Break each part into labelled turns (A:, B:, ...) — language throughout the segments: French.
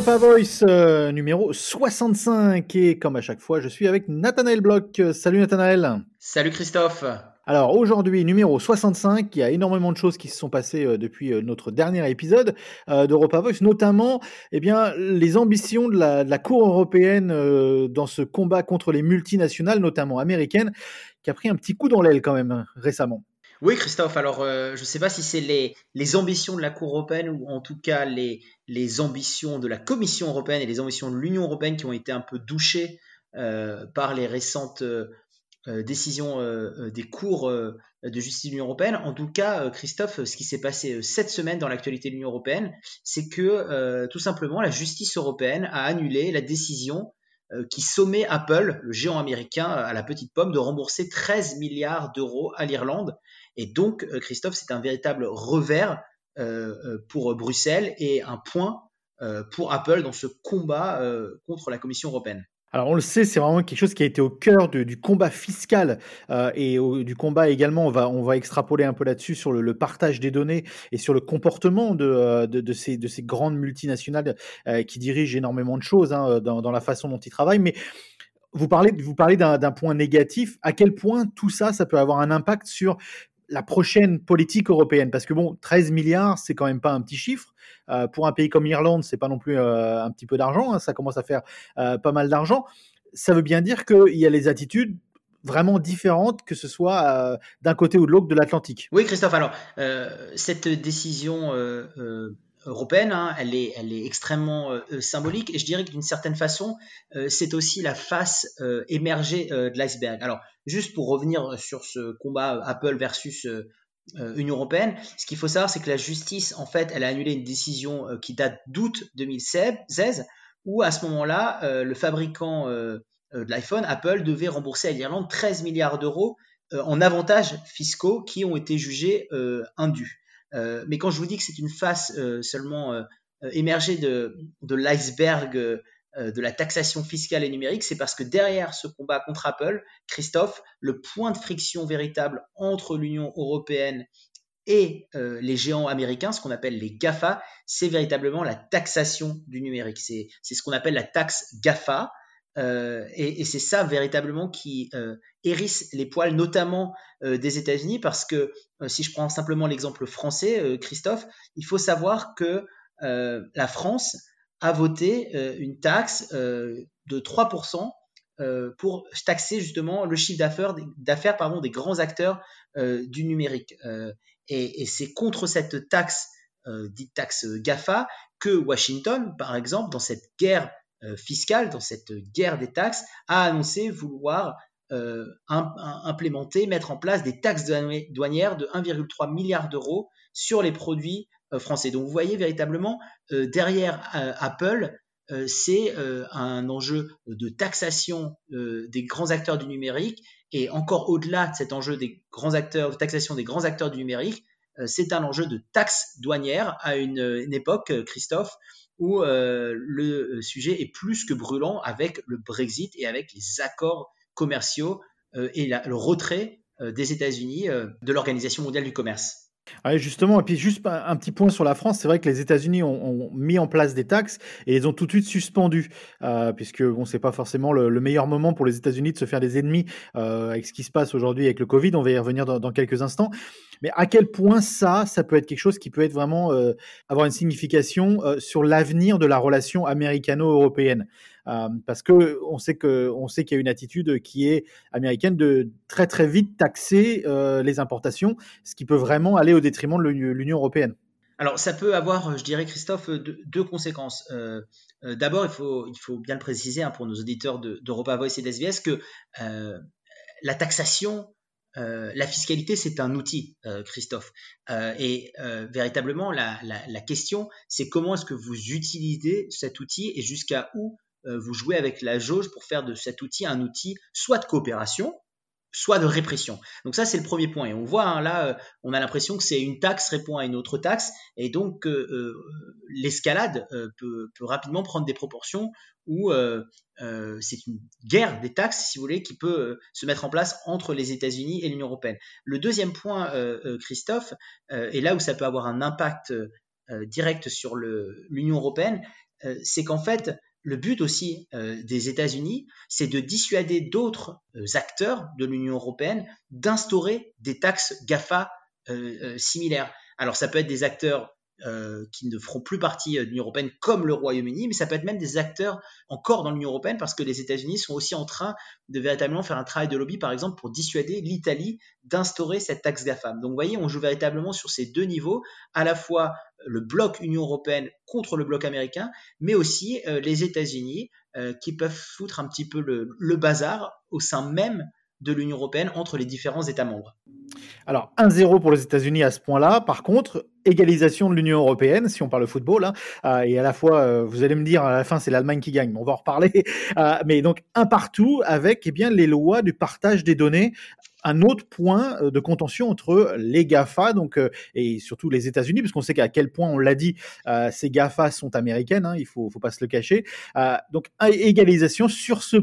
A: Europa Voice euh, numéro 65 et comme à chaque fois je suis avec Nathanaël Bloch. Salut Nathanaël.
B: Salut Christophe.
A: Alors aujourd'hui numéro 65, il y a énormément de choses qui se sont passées euh, depuis euh, notre dernier épisode d'Europa Voice, notamment eh bien, les ambitions de la, de la Cour européenne dans ce combat contre les multinationales, notamment américaines, qui a pris un petit coup dans l'aile quand même récemment.
B: Oui, Christophe. Alors, euh, je ne sais pas si c'est les, ambitions de la Cour européenne ou en tout cas les, les, ambitions de la Commission européenne et les ambitions de l'Union européenne qui ont été un peu douchées euh, par les récentes euh, décisions des cours de justice de l'Union européenne. En tout cas, Christophe, ce qui s'est passé cette semaine dans l'actualité de l'Union européenne, c'est que tout simplement la justice européenne a annulé la décision qui sommait Apple, le géant américain à la petite pomme, de rembourser 13 milliards d'euros à l'Irlande et donc, euh, Christophe, c'est un véritable revers euh, euh, pour Bruxelles et un point pour Apple dans ce combat contre la Commission européenne.
A: Alors on le sait, c'est vraiment quelque chose qui a été au cœur du combat fiscal et du combat également. On va, on va extrapoler un peu là-dessus sur le, partage des données et sur le comportement de, de, ces, de ces, grandes multinationales qui dirigent énormément de choses hein, dans, dans, la façon dont ils travaillent. Mais vous parlez, vous parlez d'un point négatif. À quel point tout ça, ça peut avoir un impact sur la prochaine politique européenne Parce que bon, 13 milliards, c'est quand même pas un petit chiffre. Euh, pour un pays comme l'Irlande, c'est pas non plus euh, un petit peu d'argent. Hein, ça commence à faire euh, pas mal d'argent. Ça veut bien dire qu'il y a les attitudes vraiment différentes, que ce soit d'un côté ou de l'autre de l'Atlantique.
B: Oui, Christophe. Alors, cette décision européenne, hein, elle, est, elle est extrêmement symbolique et je dirais que d'une certaine façon, c'est aussi la face émergée de l'iceberg. Alors, Juste pour revenir sur ce combat Apple versus euh, euh, Union européenne, ce qu'il faut savoir, c'est que la justice, en fait, elle a annulé une décision euh, qui date d'août 2016, où à ce moment-là, le fabricant de l'iPhone, Apple, devait rembourser à l'Irlande 13 milliards d'euros en avantages fiscaux qui ont été jugés indus. mais quand je vous dis que c'est une face seulement émergée de, l'iceberg euh, de la taxation fiscale et numérique, c'est parce que derrière ce combat contre Apple, Christophe, le point de friction véritable entre l'Union européenne et euh, les géants américains, ce qu'on appelle les GAFA, c'est véritablement la taxation du numérique. C'est ce qu'on appelle la taxe GAFA. Euh, et, c'est ça véritablement qui hérisse les poils, notamment des États-Unis, parce que si je prends simplement l'exemple français, Christophe, il faut savoir que la France a voté euh, une taxe euh, de 3% euh, pour taxer justement le chiffre d'affaires des grands acteurs du numérique. et, c'est contre cette taxe dite taxe Gafa que Washington, par exemple, dans cette guerre fiscale, dans cette guerre des taxes, a annoncé vouloir implémenter, mettre en place des taxes douanières de 1,3 milliard d'euros sur les produits français. Donc vous voyez véritablement euh, derrière euh, Apple, c'est un enjeu de taxation des grands acteurs du numérique et encore au-delà de cet enjeu des grands acteurs, de taxation des grands acteurs du numérique, c'est un enjeu de taxe douanière à une, époque, Christophe, où le sujet est plus que brûlant avec le Brexit et avec les accords commerciaux et le retrait des États-Unis de l'Organisation mondiale du commerce
A: justement, et puis juste un, petit point sur la France, c'est vrai que les États-Unis ont, mis en place des taxes et les ont tout de suite suspendues, euh, puisque bon, c'est pas forcément le, meilleur moment pour les États-Unis de se faire des ennemis euh, avec ce qui se passe aujourd'hui avec le Covid. On va y revenir dans, quelques instants. Mais à quel point ça, ça peut être quelque chose qui peut être vraiment euh, avoir une signification sur l'avenir de la relation américano-européenne? Euh, parce que on sait que on sait qu'il y a une attitude qui est américaine de très très vite taxer euh, les importations, ce qui peut vraiment aller au détriment de l'Union européenne.
B: Alors ça peut avoir, je dirais Christophe, deux, conséquences. Euh, d'abord, il faut, il faut bien le préciser hein, pour nos auditeurs d'Europa Voice et d'SBS que la taxation la fiscalité, c'est un outil, Christophe. et véritablement, la, question, c'est comment est-ce que vous utilisez cet outil et jusqu'à où euh, vous jouez avec la jauge pour faire de cet outil un outil soit de coopération, soit de répression. Donc ça, c'est le premier point. Et on voit hein, là, euh, on a l'impression que c'est une taxe répond à une autre taxe, et donc euh, l'escalade peut, rapidement prendre des proportions où c'est une guerre des taxes, si vous voulez, qui peut se mettre en place entre les États-Unis et l'Union européenne. Le deuxième point, Christophe, et là où ça peut avoir un impact direct sur l'Union européenne, c'est qu'en fait, le but aussi des États-Unis, c'est de dissuader d'autres acteurs de l'Union européenne d'instaurer des taxes GAFA similaires. Alors ça peut être des acteurs euh, qui ne feront plus partie euh, de l'Union européenne comme le Royaume-Uni, mais ça peut être même des acteurs encore dans l'Union européenne parce que les États-Unis sont aussi en train de véritablement faire un travail de lobby, par exemple, pour dissuader l'Italie d'instaurer cette taxe GAFAM. Donc vous voyez, on joue véritablement sur ces deux niveaux, à la fois le bloc Union européenne contre le bloc américain, mais aussi euh, les États-Unis qui peuvent foutre un petit peu le bazar au sein même de l'Union européenne entre les différents États membres.
A: Alors, 1-0 pour les États-Unis à ce point-là. Par contre, égalisation de l'Union européenne, si on parle football. Hein, euh, et à la fois, euh, vous allez me dire, à la fin, c'est l'Allemagne qui gagne. on va en reparler. Euh, mais donc, un partout avec eh bien, les lois du partage des données. Un autre point de contention entre les GAFA donc, et surtout les États-Unis, parce qu'on sait qu'à quel point, on l'a dit, ces GAFA sont américaines, hein, il faut, faut, pas se le cacher. donc, égalisation sur ce,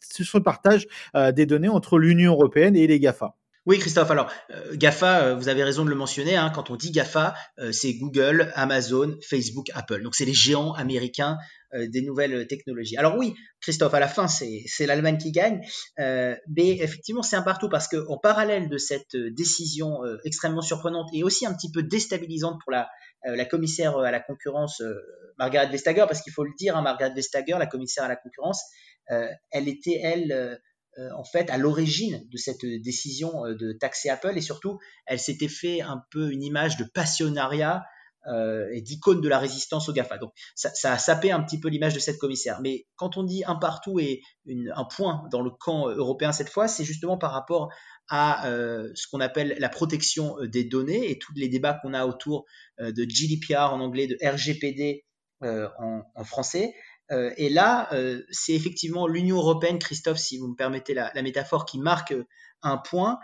A: sur ce partage des données entre l'Union européenne et les GAFA.
B: Oui, Christophe. Alors, euh, GAFA, euh, vous avez raison de le mentionner. Hein, quand on dit GAFA, euh, c'est Google, Amazon, Facebook, Apple. Donc, c'est les géants américains des nouvelles technologies. Alors oui, Christophe, à la fin, c'est l'Allemagne qui gagne. mais effectivement, c'est un partout parce qu'en parallèle de cette décision extrêmement surprenante et aussi un petit peu déstabilisante pour la, la commissaire à la concurrence, Margaret Vestager, parce qu'il faut le dire, hein, Margaret Vestager, la commissaire à la concurrence, elle était, elle euh, en fait à l'origine de cette décision euh, de taxer Apple et surtout elle s'était fait un peu une image de passionnariat euh, et d'icône de la résistance au GAFA. Donc ça, a sapé un petit peu l'image de cette commissaire. Mais quand on dit un partout et un point dans le camp européen cette fois, c'est justement par rapport à ce qu'on appelle la protection des données et tous les débats qu'on a autour de GDPR en anglais, de RGPD en, français. Euh, et là, euh, c'est effectivement l'Union européenne, Christophe, si vous me permettez la, métaphore, qui marque euh, un point,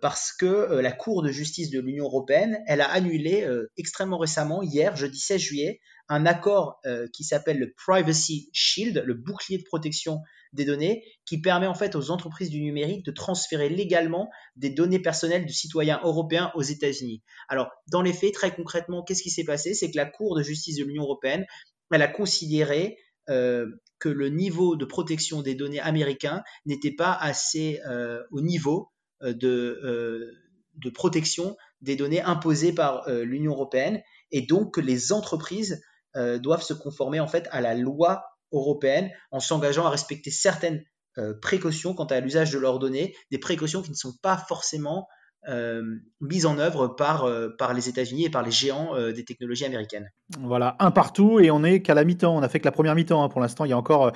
B: parce que la Cour de justice de l'Union européenne, elle a annulé extrêmement récemment, hier, jeudi 16 juillet, un accord qui s'appelle le Privacy Shield, le bouclier de protection des données, qui permet en fait aux entreprises du numérique de transférer légalement des données personnelles de citoyens européens aux États-Unis. Alors, dans les faits, très concrètement, qu'est-ce qui s'est passé? C'est que la Cour de justice de l'Union européenne elle a considéré euh, que le niveau de protection des données américains n'était pas assez euh, au niveau euh, de, de, protection des données imposées par l'Union européenne. Et donc que les entreprises doivent se conformer en fait à la loi européenne en s'engageant à respecter certaines précautions quant à l'usage de leurs données, des précautions qui ne sont pas forcément euh, mise en œuvre par, euh, par les États-Unis et par les géants euh, des technologies américaines.
A: Voilà, un partout et on est qu'à la mi-temps. On a fait que la première mi-temps hein. pour l'instant. Il y a encore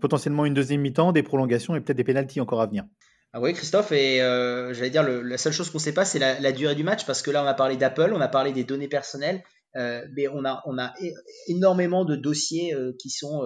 A: potentiellement une deuxième mi-temps, des prolongations et peut-être des pénalties encore à venir.
B: Ah oui, Christophe, et j'allais dire, la seule chose qu'on ne sait pas, c'est la, durée du match, parce que là, on a parlé d'Apple, on a parlé des données personnelles, mais on a, on a énormément de dossiers qui sont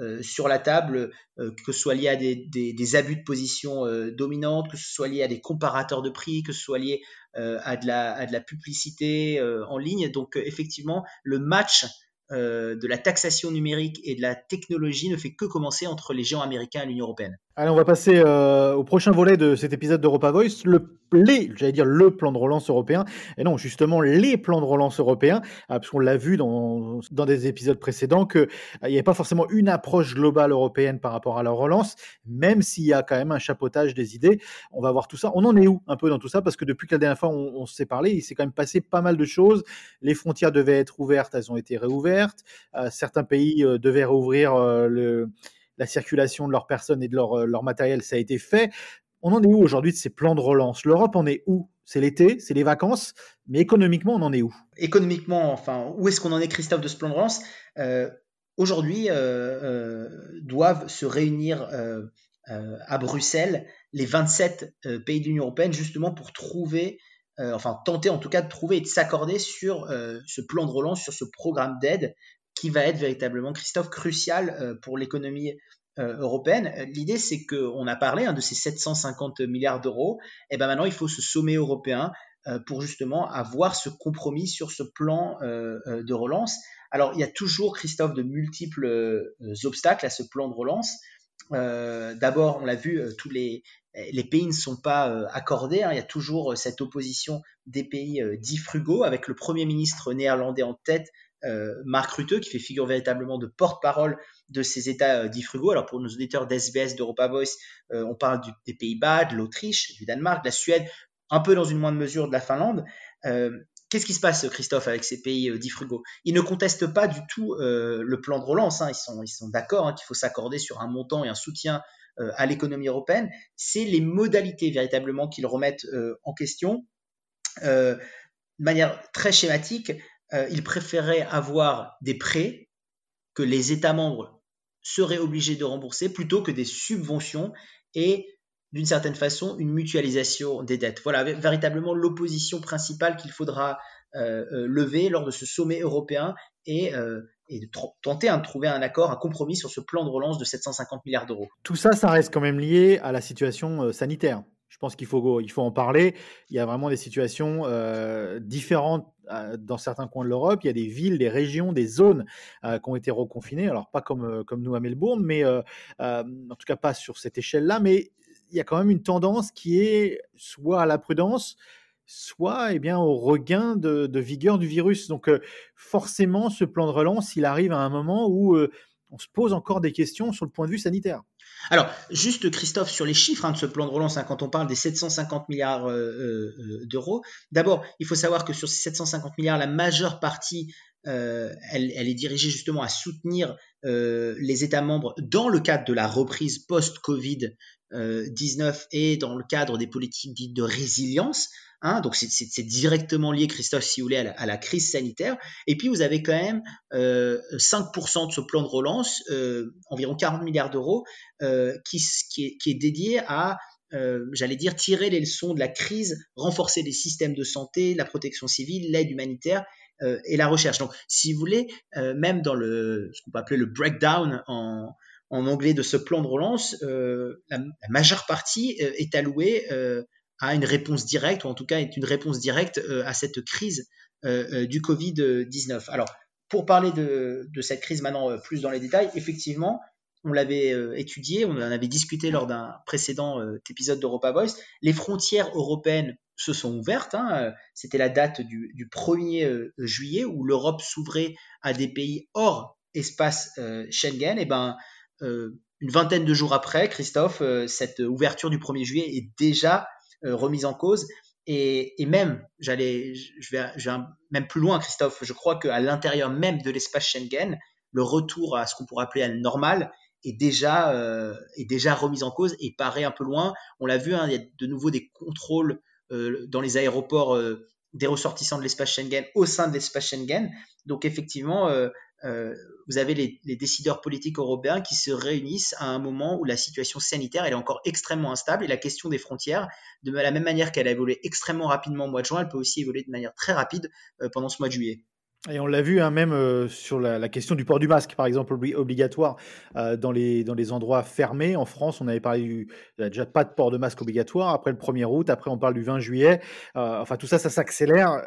B: euh, sur la table, euh, que ce soit lié à des, abus de position euh, dominante, que ce soit lié à des comparateurs de prix, que ce soit lié à de, la, la, publicité en ligne. Donc effectivement, le match de la taxation numérique et de la technologie ne fait que commencer entre les géants américains et l'Union européenne.
A: Allez, on va passer euh, au prochain volet de cet épisode d'Europa Voice, le les, j'allais dire le plan de relance européen, et non, justement les plans de relance européens, euh, parce qu'on l'a vu dans, dans des épisodes précédents qu'il euh, n'y avait pas forcément une approche globale européenne par rapport à la relance, même s'il y a quand même un chapeautage des idées. On va voir tout ça. On en est où un peu dans tout ça? Parce que depuis que la dernière fois on, s'est parlé, il s'est quand même passé pas mal de choses. Les frontières devaient être ouvertes, elles ont été réouvertes. certains pays devaient rouvrir le la circulation de leurs personnes et de leur, euh, leur matériel, ça a été fait. On en est où aujourd'hui de ces plans de relance? L'Europe en est où? C'est l'été, c'est les vacances, mais économiquement, on en est où?
B: Économiquement, enfin, où est-ce qu'on en est, Christophe, de ce plan de relance? Euh, Aujourd'hui, euh, doivent se réunir à Bruxelles les 27 pays de l'Union européenne justement pour trouver, enfin tenter en tout cas de trouver et de s'accorder sur ce plan de relance, sur ce programme d'aide qui va être véritablement, Christophe, crucial euh, pour l'économie euh, européenne. L'idée, c'est qu'on a parlé hein, de ces 750 milliards d'euros. Et ben maintenant, il faut ce sommet européen euh, pour justement avoir ce compromis sur ce plan de relance. Alors, il y a toujours, Christophe, de multiples obstacles à ce plan de relance. D'abord, on l'a vu, tous les, les pays ne sont pas accordés. Hein. Il y a toujours cette opposition des pays dits frugaux, avec le Premier ministre néerlandais en tête Marc Rutte, qui fait figure véritablement de porte-parole de ces États dits frugaux. Alors pour nos auditeurs d'SBS, d'Europa Voice, on parle des Pays-Bas, de l'Autriche, du Danemark, de la Suède, un peu dans une moindre mesure de la Finlande. Qu'est-ce qui se passe, Christophe, avec ces pays dits frugaux? Ils ne contestent pas du tout le plan de relance. Hein. Ils sont, ils sont d'accord hein, qu'il faut s'accorder sur un montant et un soutien à l'économie européenne. C'est les modalités véritablement qu'ils remettent en question. de manière très schématique, ils préféraient avoir des prêts que les États membres seraient obligés de rembourser plutôt que des subventions et d'une certaine façon une mutualisation des dettes. Voilà véritablement l'opposition principale qu'il faudra euh, euh, lever lors de ce sommet européen et, euh, de tenter hein, de trouver un accord, un compromis sur ce plan de relance de 750 milliards d'euros.
A: Tout ça, ça reste quand même lié à la situation sanitaire. Je pense qu'il faut, il faut en parler. Il y a vraiment des situations différentes dans certains coins de l'Europe. Il y a des villes, des régions, des zones qui ont été reconfinées. Alors, pas comme, comme nous à Melbourne, mais en tout cas pas sur cette échelle-là. Mais il y a quand même une tendance qui est soit à la prudence, soit eh bien, au regain de, vigueur du virus. Donc forcément, ce plan de relance, il arrive à un moment où on se pose encore des questions sur le point de vue sanitaire.
B: Alors, juste Christophe, sur les chiffres hein, de ce plan de relance, hein, quand on parle des 750 milliards d'euros, d'abord, il faut savoir que sur ces 750 milliards, la majeure partie, elle, elle, est dirigée justement à soutenir les États membres dans le cadre de la reprise post-Covid 19 et dans le cadre des politiques dites de résilience. Hein, donc c'est directement lié, Christophe, si vous voulez, à la, crise sanitaire. Et puis vous avez quand même 5% de ce plan de relance, environ 40 milliards d'euros, qui, qui, est, dédié à j'allais dire, tirer les leçons de la crise, renforcer les systèmes de santé, la protection civile, l'aide humanitaire et la recherche. Donc, si vous voulez, même dans le, ce qu'on peut appeler le breakdown en, anglais de ce plan de relance, euh, la, majeure partie euh, est allouée euh, à une réponse directe, ou en tout cas est une réponse directe à cette crise du Covid-19. Alors, pour parler de, cette crise maintenant plus dans les détails, effectivement, on l'avait étudié, on en avait discuté lors d'un précédent épisode d'Europa Voice, les frontières européennes se sont ouvertes. Hein, C'était la date du, 1er juillet où l'Europe s'ouvrait à des pays hors espace Schengen. Et ben, euh, une vingtaine de jours après, Christophe, euh, cette ouverture du 1er juillet est déjà euh, remise en cause. Et, même, j'allais, je vais, même plus loin, Christophe. Je crois qu'à l'intérieur même de l'espace Schengen, le retour à ce qu'on pourrait appeler à normal est déjà, est déjà remis en cause et paraît un peu loin. On l'a vu, hein, il y a de nouveau des contrôles dans les aéroports des ressortissants de l'espace Schengen au sein de l'espace Schengen. Donc effectivement, euh, vous avez les, décideurs politiques européens qui se réunissent à un moment où la situation sanitaire est encore extrêmement instable et la question des frontières, de la même manière qu'elle a évolué extrêmement rapidement au mois de juin, elle peut aussi évoluer de manière très rapide euh, pendant ce mois de juillet.
A: Et on l'a vu hein, même euh, sur la, question du port du masque, par exemple, obligatoire dans, les, dans les endroits fermés. En France, on avait parlé du. Déjà pas de port de masque obligatoire après le 1er août, après on parle du 20 juillet. enfin, tout ça, ça s'accélère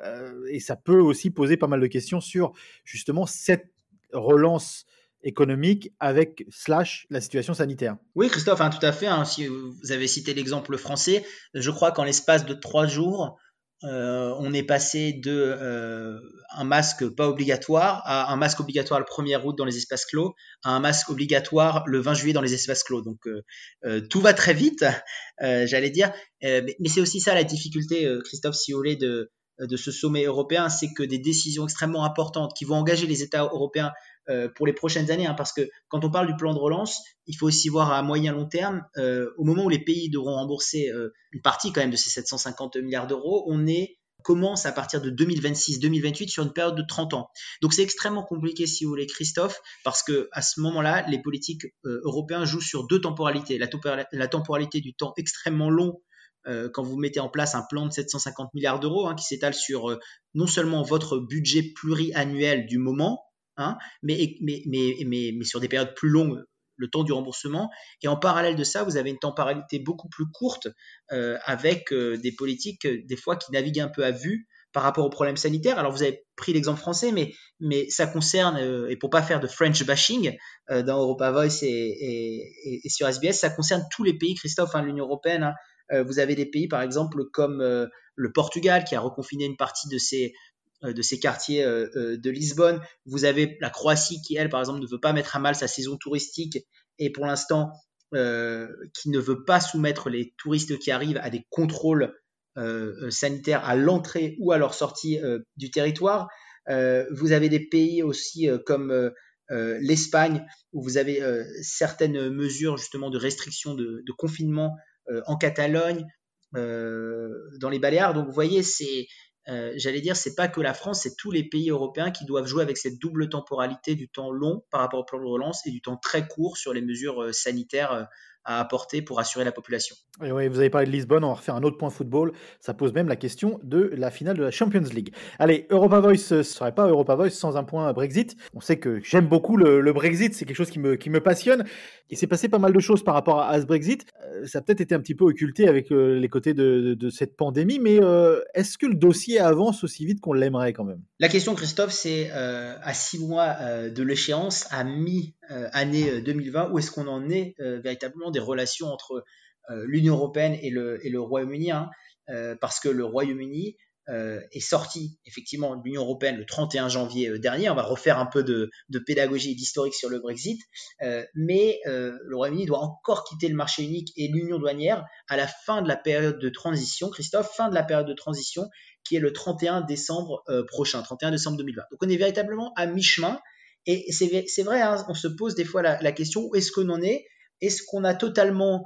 A: et ça peut aussi poser pas mal de questions sur justement cette relance économique avec slash la situation sanitaire.
B: Oui, Christophe, hein, tout à fait. Hein, si vous avez cité l'exemple français, je crois qu'en l'espace de trois jours, euh, on est passé de euh, un masque pas obligatoire à un masque obligatoire le 1er août dans les espaces clos à un masque obligatoire le 20 juillet dans les espaces clos. Donc euh, tout va très vite, j'allais dire. mais, mais c'est aussi ça la difficulté, Christophe, si vous voulez, de, de ce sommet européen, c'est que des décisions extrêmement importantes qui vont engager les États européens euh, pour les prochaines années, hein, parce que quand on parle du plan de relance, il faut aussi voir à moyen long terme, euh, au moment où les pays devront rembourser euh, une partie quand même de ces 750 milliards d'euros, on est commence à partir de 2026-2028 sur une période de 30 ans. Donc c'est extrêmement compliqué si vous voulez Christophe parce que à ce moment-là, les politiques européens jouent sur deux temporalités, la temporalité du temps extrêmement long quand vous mettez en place un plan de 750 milliards d'euros hein, qui s'étale sur non seulement votre budget pluriannuel du moment, hein, mais, sur des périodes plus longues, le temps du remboursement. Et en parallèle de ça, vous avez une temporalité beaucoup plus courte euh, avec des politiques des fois qui naviguent un peu à vue par rapport aux problèmes sanitaires. Alors vous avez pris l'exemple français, mais, ça concerne, et pour pas faire de French bashing dans Europa Voice et, sur SBS, ça concerne tous les pays, Christophe, hein, l'Union européenne. Euh, vous avez des pays, par exemple, comme euh, le Portugal, qui a reconfiné une partie de ses, de ces quartiers de Lisbonne. Vous avez la Croatie qui, elle, par exemple, ne veut pas mettre à mal sa saison touristique et pour l'instant, qui ne veut pas soumettre les touristes qui arrivent à des contrôles sanitaires à l'entrée ou à leur sortie du territoire. vous avez des pays aussi comme l'Espagne, où vous avez certaines mesures justement de restriction de, de confinement en Catalogne, dans les Baléares. Donc vous voyez, c'est euh, j'allais dire, c'est pas que la France, c'est tous les pays européens qui doivent jouer avec cette double temporalité du temps long par rapport au plan de relance et du temps très court sur les mesures euh, sanitaires euh, à apporter pour assurer la population.
A: Et oui, vous avez parlé de Lisbonne, on va refaire un autre point football. Ça pose même la question de la finale de la Champions League. Allez, Europa Voice ne serait pas Europa Voice sans un point Brexit. On sait que j'aime beaucoup le, Brexit, c'est quelque chose qui me, qui me passionne. Il s'est passé pas mal de choses par rapport à, ce Brexit. Euh, ça a peut-être été un petit peu occulté avec euh, les côtés de, de, cette pandémie, mais euh, est-ce que le dossier avance aussi vite qu'on l'aimerait quand même?
B: La question, Christophe, c'est à six mois de l'échéance, à mi-année 2020, où est-ce qu'on en est véritablement des relations entre euh, l'Union européenne et le, Royaume-Uni, hein, euh, parce que le Royaume-Uni euh, est sorti effectivement de l'Union européenne le 31 janvier dernier. On va refaire un peu de, de pédagogie et d'historique sur le Brexit, mais le Royaume-Uni doit encore quitter le marché unique et l'union douanière à la fin de la période de transition. Christophe, fin de la période de transition qui est le 31 décembre prochain, 31 décembre 2020. Donc on est véritablement à mi-chemin. Et c'est vrai, hein, on se pose des fois la, la question où est-ce qu'on en est? Est-ce qu'on a totalement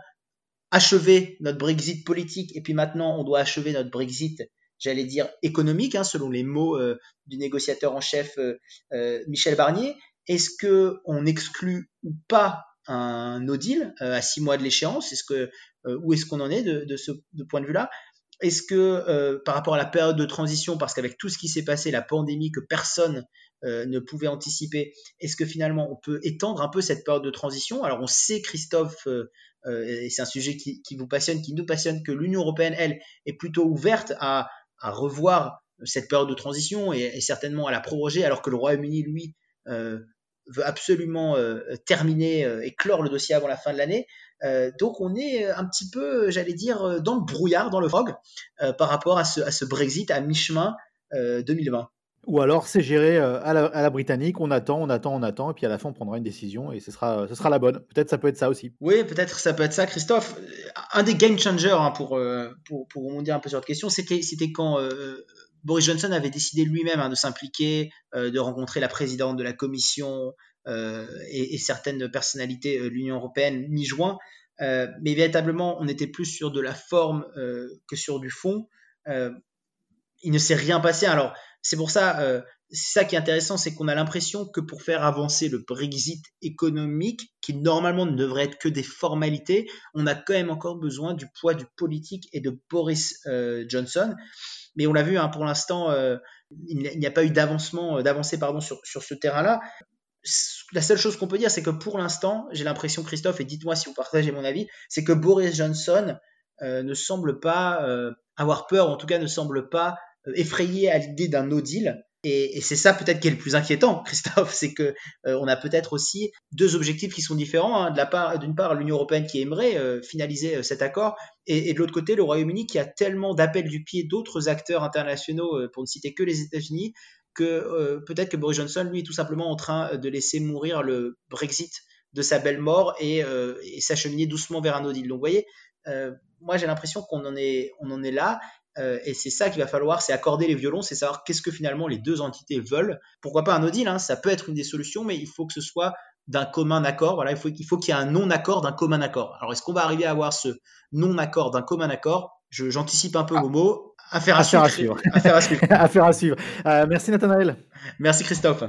B: achevé notre Brexit politique? Et puis maintenant on doit achever notre Brexit, j'allais dire économique, hein, selon les mots euh, du négociateur en chef euh, euh, Michel Barnier. Est-ce que on exclut ou pas un no deal à six mois de l'échéance? Que où est-ce qu'on en est de, ce point de vue-là? Est-ce que par rapport à la période de transition, parce qu'avec tout ce qui s'est passé, la pandémie que personne ne pouvait anticiper, est-ce que finalement on peut étendre un peu cette période de transition? Alors on sait, Christophe, euh, et c'est un sujet qui, vous passionne, qui nous passionne, que l'Union européenne, elle, est plutôt ouverte à, revoir cette période de transition et, certainement à la proroger, alors que le Royaume-Uni, lui, euh, veut absolument euh, terminer et clore le dossier avant la fin de l'année. donc on est un petit peu, j'allais dire, dans le brouillard, dans le fog, par rapport à ce, à ce Brexit à mi-chemin 2020.
A: Ou alors c'est géré euh, à la, britannique, on attend, on attend, on attend, et puis à la fin on prendra une décision et ce sera, ce sera la bonne. Peut-être ça peut être ça aussi.
B: Oui, peut-être ça peut être ça, Christophe. Un des game changers hein, pour, euh, pour, pour rebondir un peu sur votre question, c'était, c'était quand euh, Boris Johnson avait décidé lui-même hein, de s'impliquer, de rencontrer la présidente de la commission et, et, certaines personnalités de l'Union européenne mi-juin. mais véritablement, on était plus sur de la forme que sur du fond. il ne s'est rien passé. Alors, c'est pour ça, euh, c'est ça qui est intéressant, c'est qu'on a l'impression que pour faire avancer le Brexit économique, qui normalement ne devrait être que des formalités, on a quand même encore besoin du poids du politique et de Boris euh, Johnson. Mais on l'a vu, hein, pour l'instant, euh, il n'y a pas eu d'avancement, d'avancée pardon sur, sur ce terrain-là. La seule chose qu'on peut dire, c'est que pour l'instant, j'ai l'impression, Christophe, et dites-moi si vous partagez mon avis, c'est que Boris Johnson ne semble pas avoir peur, en tout cas ne semble pas effrayé à l'idée d'un no deal. Et, c'est ça peut-être qui est le plus inquiétant, Christophe, c'est que euh, on a peut-être aussi deux objectifs qui sont différents. Hein. de la part, d'une part, l'Union européenne qui aimerait euh, finaliser euh, cet accord, et, de l'autre côté, le Royaume-Uni qui a tellement d'appels du pied d'autres acteurs internationaux, pour ne citer que les États-Unis, que peut-être que Boris Johnson, lui, est tout simplement en train de laisser mourir le Brexit de sa belle mort et, et s'acheminer doucement vers un no deal. Donc, vous voyez, moi, j'ai l'impression qu'on en est, on en est là. Euh, et c'est ça qu'il va falloir, c'est accorder les violons, c'est savoir qu'est-ce que finalement les deux entités veulent. Pourquoi pas un no deal, hein, ça peut être une des solutions, mais il faut que ce soit d'un commun accord. Voilà, il faut, il faut qu'il y ait un non-accord d'un commun accord. Alors, est-ce qu'on va arriver à avoir ce non-accord d'un commun accord? J'anticipe un peu ah. vos mots. Affaire à, suivre.
A: à suivre. Affaire à suivre. à suivre. Euh, merci Nathanaël.
B: Merci Christophe.